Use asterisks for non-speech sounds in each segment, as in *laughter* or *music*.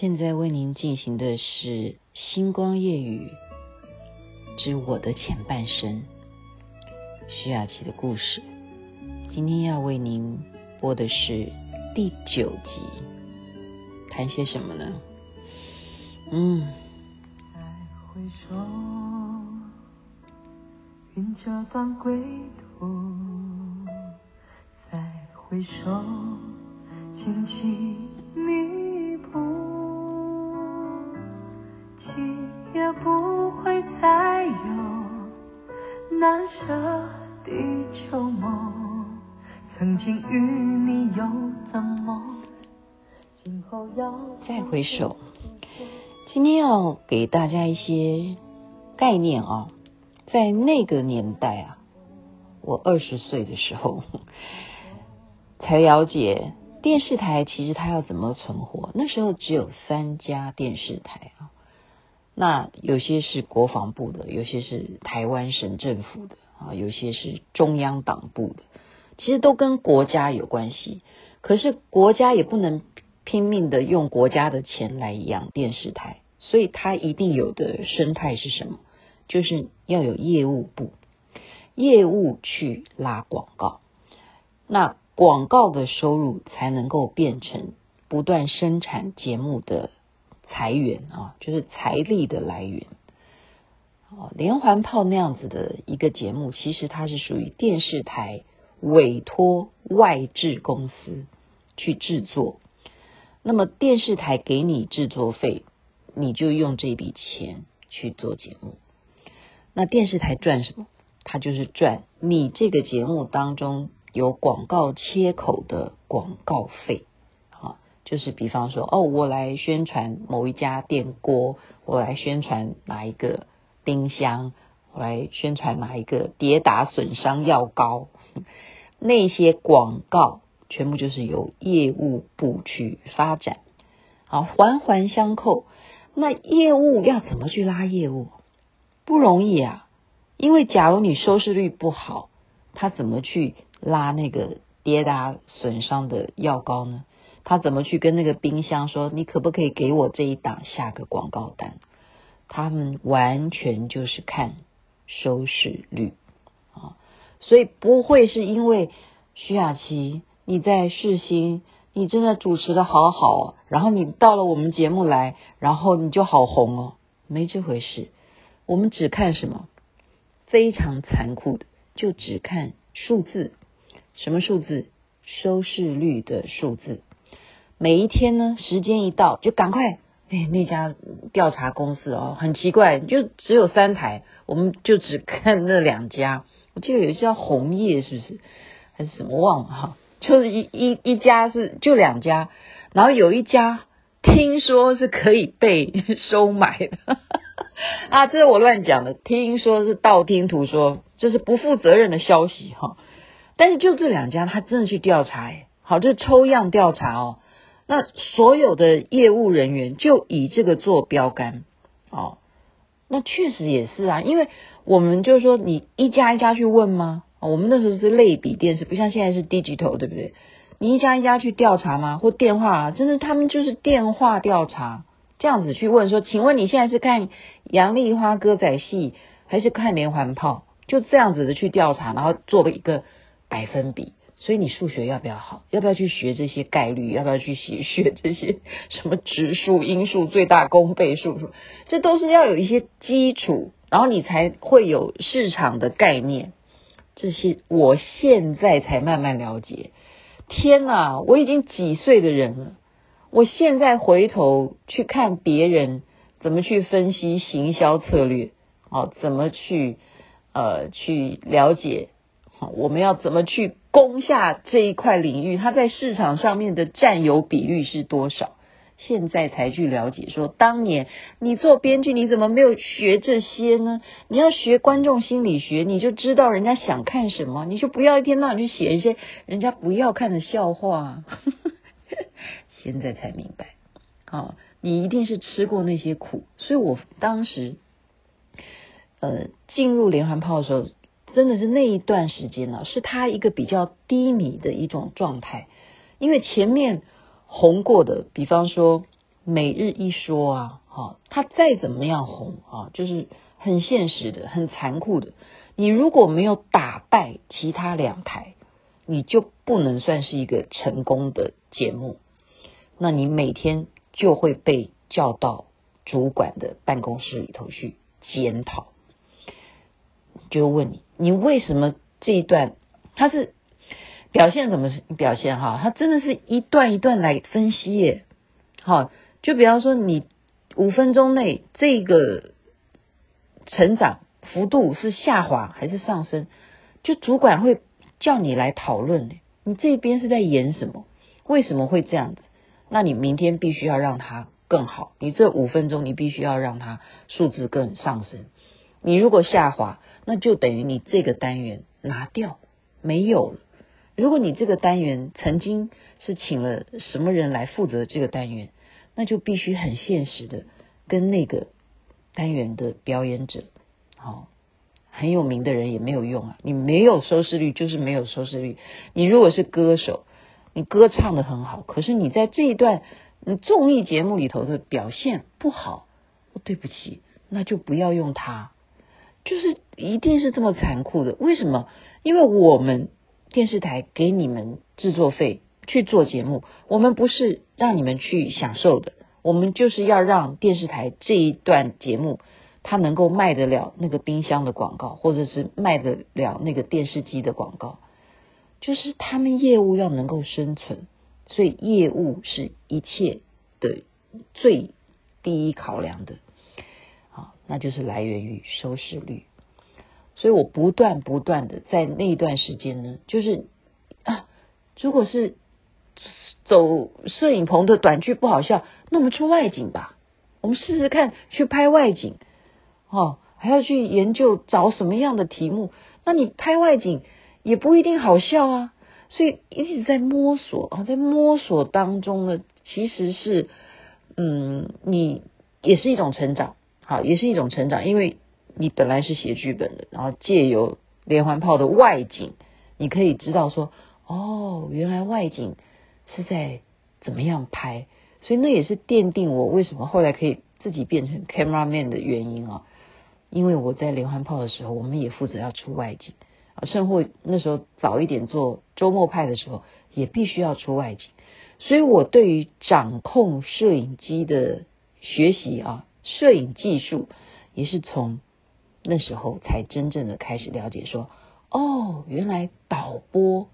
现在为您进行的是《星光夜雨之我的前半生》徐雅琪的故事。今天要为您播的是第九集，谈些什么呢？嗯。再回首，云遮断归途。再回首，轻轻舍地球梦。曾经与你又怎么？再回首，今天要给大家一些概念啊，在那个年代啊，我二十岁的时候 *laughs* 才了解电视台其实它要怎么存活。那时候只有三家电视台啊，那有些是国防部的，有些是台湾省政府的啊，有些是中央党部的。其实都跟国家有关系，可是国家也不能拼命的用国家的钱来养电视台，所以它一定有的生态是什么？就是要有业务部，业务去拉广告，那广告的收入才能够变成不断生产节目的财源啊，就是财力的来源。哦，连环炮那样子的一个节目，其实它是属于电视台。委托外制公司去制作，那么电视台给你制作费，你就用这笔钱去做节目。那电视台赚什么？它就是赚你这个节目当中有广告切口的广告费。就是比方说，哦，我来宣传某一家电锅，我来宣传哪一个冰箱，我来宣传哪一个跌打损伤药膏。那些广告全部就是由业务部去发展，好，环环相扣。那业务要怎么去拉业务？不容易啊，因为假如你收视率不好，他怎么去拉那个跌打损伤的药膏呢？他怎么去跟那个冰箱说，你可不可以给我这一档下个广告单？他们完全就是看收视率啊。所以不会是因为徐雅琪你在世新，你真的主持的好好，然后你到了我们节目来，然后你就好红哦，没这回事。我们只看什么？非常残酷的，就只看数字。什么数字？收视率的数字。每一天呢，时间一到就赶快，哎，那家调查公司哦，很奇怪，就只有三台，我们就只看那两家。我记得有一家红叶，是不是还是什么忘了哈？就是一一一家是就两家，然后有一家听说是可以被收买的 *laughs* 啊，这是我乱讲的，听说是道听途说，这是不负责任的消息哈。但是就这两家，他真的去调查，哎，好，这抽样调查哦，那所有的业务人员就以这个做标杆哦。那确实也是啊，因为我们就是说，你一家一家去问吗？我们那时候是类比电视，不像现在是 digital，对不对？你一家一家去调查吗？或电话啊？真的，他们就是电话调查，这样子去问说，请问你现在是看杨丽花歌仔戏，还是看连环炮？就这样子的去调查，然后做了一个百分比。所以你数学要不要好？要不要去学这些概率？要不要去学学这些 *laughs* 什么质数、因数、最大公倍数？这都是要有一些基础，然后你才会有市场的概念。这些我现在才慢慢了解。天哪，我已经几岁的人了，我现在回头去看别人怎么去分析行销策略，哦，怎么去呃去了解。我们要怎么去攻下这一块领域？它在市场上面的占有比率是多少？现在才去了解说，当年你做编剧，你怎么没有学这些呢？你要学观众心理学，你就知道人家想看什么，你就不要一天到晚去写一些人家不要看的笑话。*laughs* 现在才明白，好，你一定是吃过那些苦，所以我当时呃进入连环炮的时候。真的是那一段时间呢，是他一个比较低迷的一种状态，因为前面红过的，比方说每日一说啊，哈，它再怎么样红啊，就是很现实的、很残酷的。你如果没有打败其他两台，你就不能算是一个成功的节目。那你每天就会被叫到主管的办公室里头去检讨，就问你，你为什么这一段他是表现怎么表现？哈，他真的是一段一段来分析耶。好，就比方说你五分钟内这个成长幅度是下滑还是上升，就主管会叫你来讨论。你这边是在演什么？为什么会这样子？那你明天必须要让它更好。你这五分钟你必须要让它数字更上升。你如果下滑，那就等于你这个单元拿掉没有了。如果你这个单元曾经是请了什么人来负责这个单元，那就必须很现实的跟那个单元的表演者，好，很有名的人也没有用啊。你没有收视率就是没有收视率。你如果是歌手，你歌唱得很好，可是你在这一段综艺节目里头的表现不好，对不起，那就不要用它。就是一定是这么残酷的。为什么？因为我们。电视台给你们制作费去做节目，我们不是让你们去享受的，我们就是要让电视台这一段节目，它能够卖得了那个冰箱的广告，或者是卖得了那个电视机的广告，就是他们业务要能够生存，所以业务是一切的最第一考量的，那就是来源于收视率。所以我不断不断的在那一段时间呢，就是啊，如果是走摄影棚的短剧不好笑，那我们出外景吧，我们试试看去拍外景，哦，还要去研究找什么样的题目。那你拍外景也不一定好笑啊，所以一直在摸索啊，在摸索当中呢，其实是嗯，你也是一种成长，好，也是一种成长，因为。你本来是写剧本的，然后借由连环炮的外景，你可以知道说，哦，原来外景是在怎么样拍，所以那也是奠定我为什么后来可以自己变成 cameraman 的原因啊。因为我在连环炮的时候，我们也负责要出外景啊，甚或那时候早一点做周末派的时候，也必须要出外景，所以我对于掌控摄影机的学习啊，摄影技术也是从。那时候才真正的开始了解，说哦，原来导播，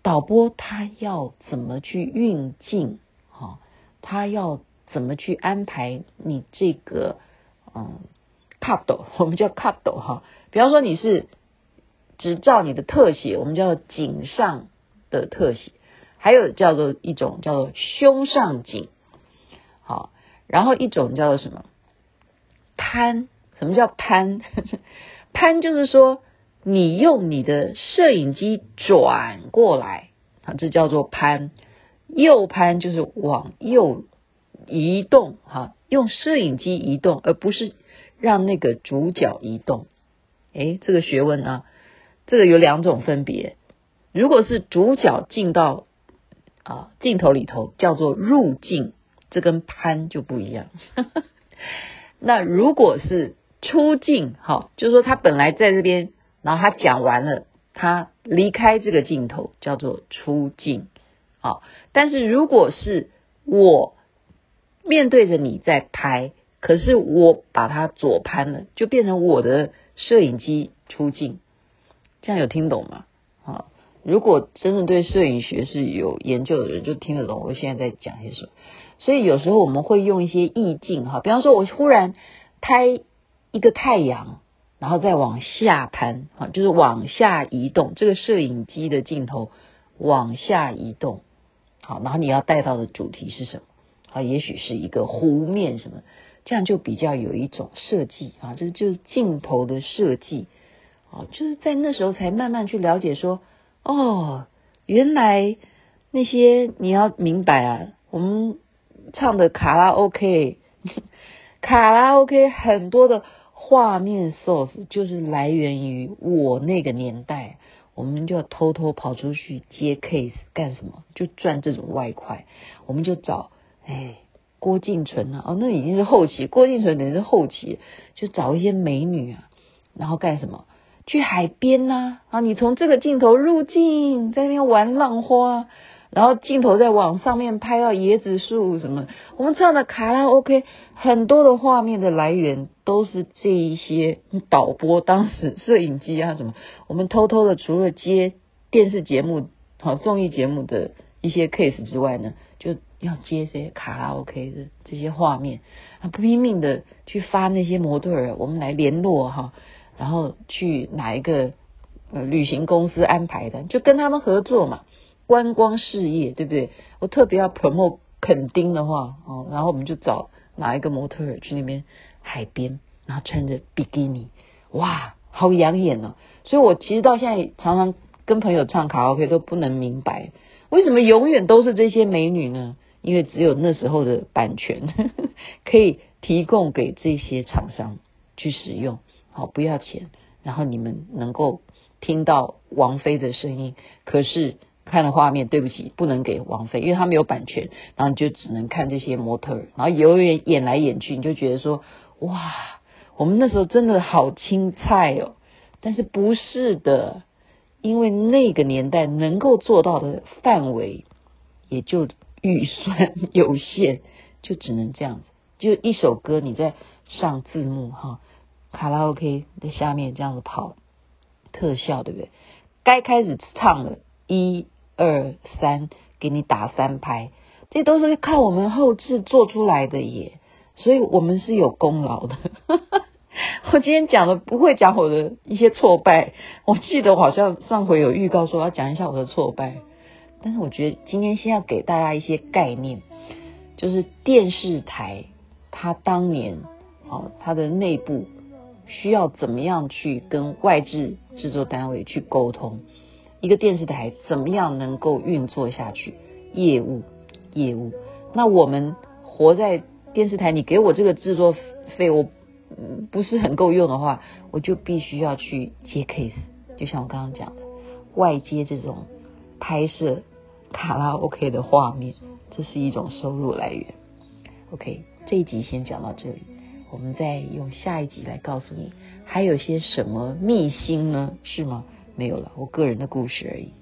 导播他要怎么去运镜，哈，他要怎么去安排你这个嗯，cut，我们叫 cut 哈，比方说你是只照你的特写，我们叫做景上的特写，还有叫做一种叫做胸上颈，好，然后一种叫做什么摊。什么叫攀？*laughs* 攀就是说，你用你的摄影机转过来，啊，这叫做攀。右攀就是往右移动，哈，用摄影机移动，而不是让那个主角移动。诶，这个学问啊，这个有两种分别。如果是主角进到啊镜头里头，叫做入镜，这跟攀就不一样。*laughs* 那如果是出镜，好，就是说他本来在这边，然后他讲完了，他离开这个镜头，叫做出镜，好。但是如果是我面对着你在拍，可是我把它左拍了，就变成我的摄影机出镜，这样有听懂吗？好，如果真正对摄影学是有研究的人，就听得懂我现在在讲些什么。所以有时候我们会用一些意境，哈，比方说我忽然拍。一个太阳，然后再往下攀啊，就是往下移动。这个摄影机的镜头往下移动，好，然后你要带到的主题是什么？啊，也许是一个湖面什么，这样就比较有一种设计啊，这就是镜头的设计啊，就是在那时候才慢慢去了解说，哦，原来那些你要明白啊，我们唱的卡拉 OK，*laughs* 卡拉 OK 很多的。画面 source 就是来源于我那个年代，我们就要偷偷跑出去接 case 干什么？就赚这种外快。我们就找哎郭敬淳啊，哦，那已经是后期，郭敬淳等于是后期，就找一些美女啊，然后干什么？去海边呐啊，啊，你从这个镜头入镜，在那边玩浪花。然后镜头在往上面拍到椰子树什么，我们唱的卡拉 OK 很多的画面的来源都是这一些导播当时 *laughs* 摄影机啊什么，我们偷偷的除了接电视节目好综艺节目的一些 case 之外呢，就要接这些卡拉 OK 的这些画面，啊拼命的去发那些模特儿，我们来联络哈，然后去哪一个呃旅行公司安排的，就跟他们合作嘛。观光事业对不对？我特别要 promote 垦丁的话哦，然后我们就找哪一个模特儿去那边海边，然后穿着比基尼，哇，好养眼哦！所以我其实到现在常常跟朋友唱卡拉 OK 都不能明白，为什么永远都是这些美女呢？因为只有那时候的版权 *laughs* 可以提供给这些厂商去使用，好，不要钱，然后你们能够听到王菲的声音，可是。看的画面，对不起，不能给王菲，因为他没有版权，然后你就只能看这些模特儿，然后永远演来演去，你就觉得说，哇，我们那时候真的好青菜哦，但是不是的，因为那个年代能够做到的范围，也就预算有限，就只能这样子，就一首歌你在上字幕哈，卡拉 OK 在下面这样子跑特效，对不对？该开始唱了，一。二三，给你打三拍，这都是靠我们后制做出来的耶，所以我们是有功劳的。*laughs* 我今天讲的不会讲我的一些挫败，我记得我好像上回有预告说要讲一下我的挫败，但是我觉得今天先要给大家一些概念，就是电视台它当年哦，它的内部需要怎么样去跟外制制作单位去沟通。一个电视台怎么样能够运作下去？业务，业务。那我们活在电视台，你给我这个制作费，我不是很够用的话，我就必须要去接 case。就像我刚刚讲的，外接这种拍摄卡拉 OK 的画面，这是一种收入来源。OK，这一集先讲到这里，我们再用下一集来告诉你还有些什么秘辛呢？是吗？没有了，我个人的故事而已。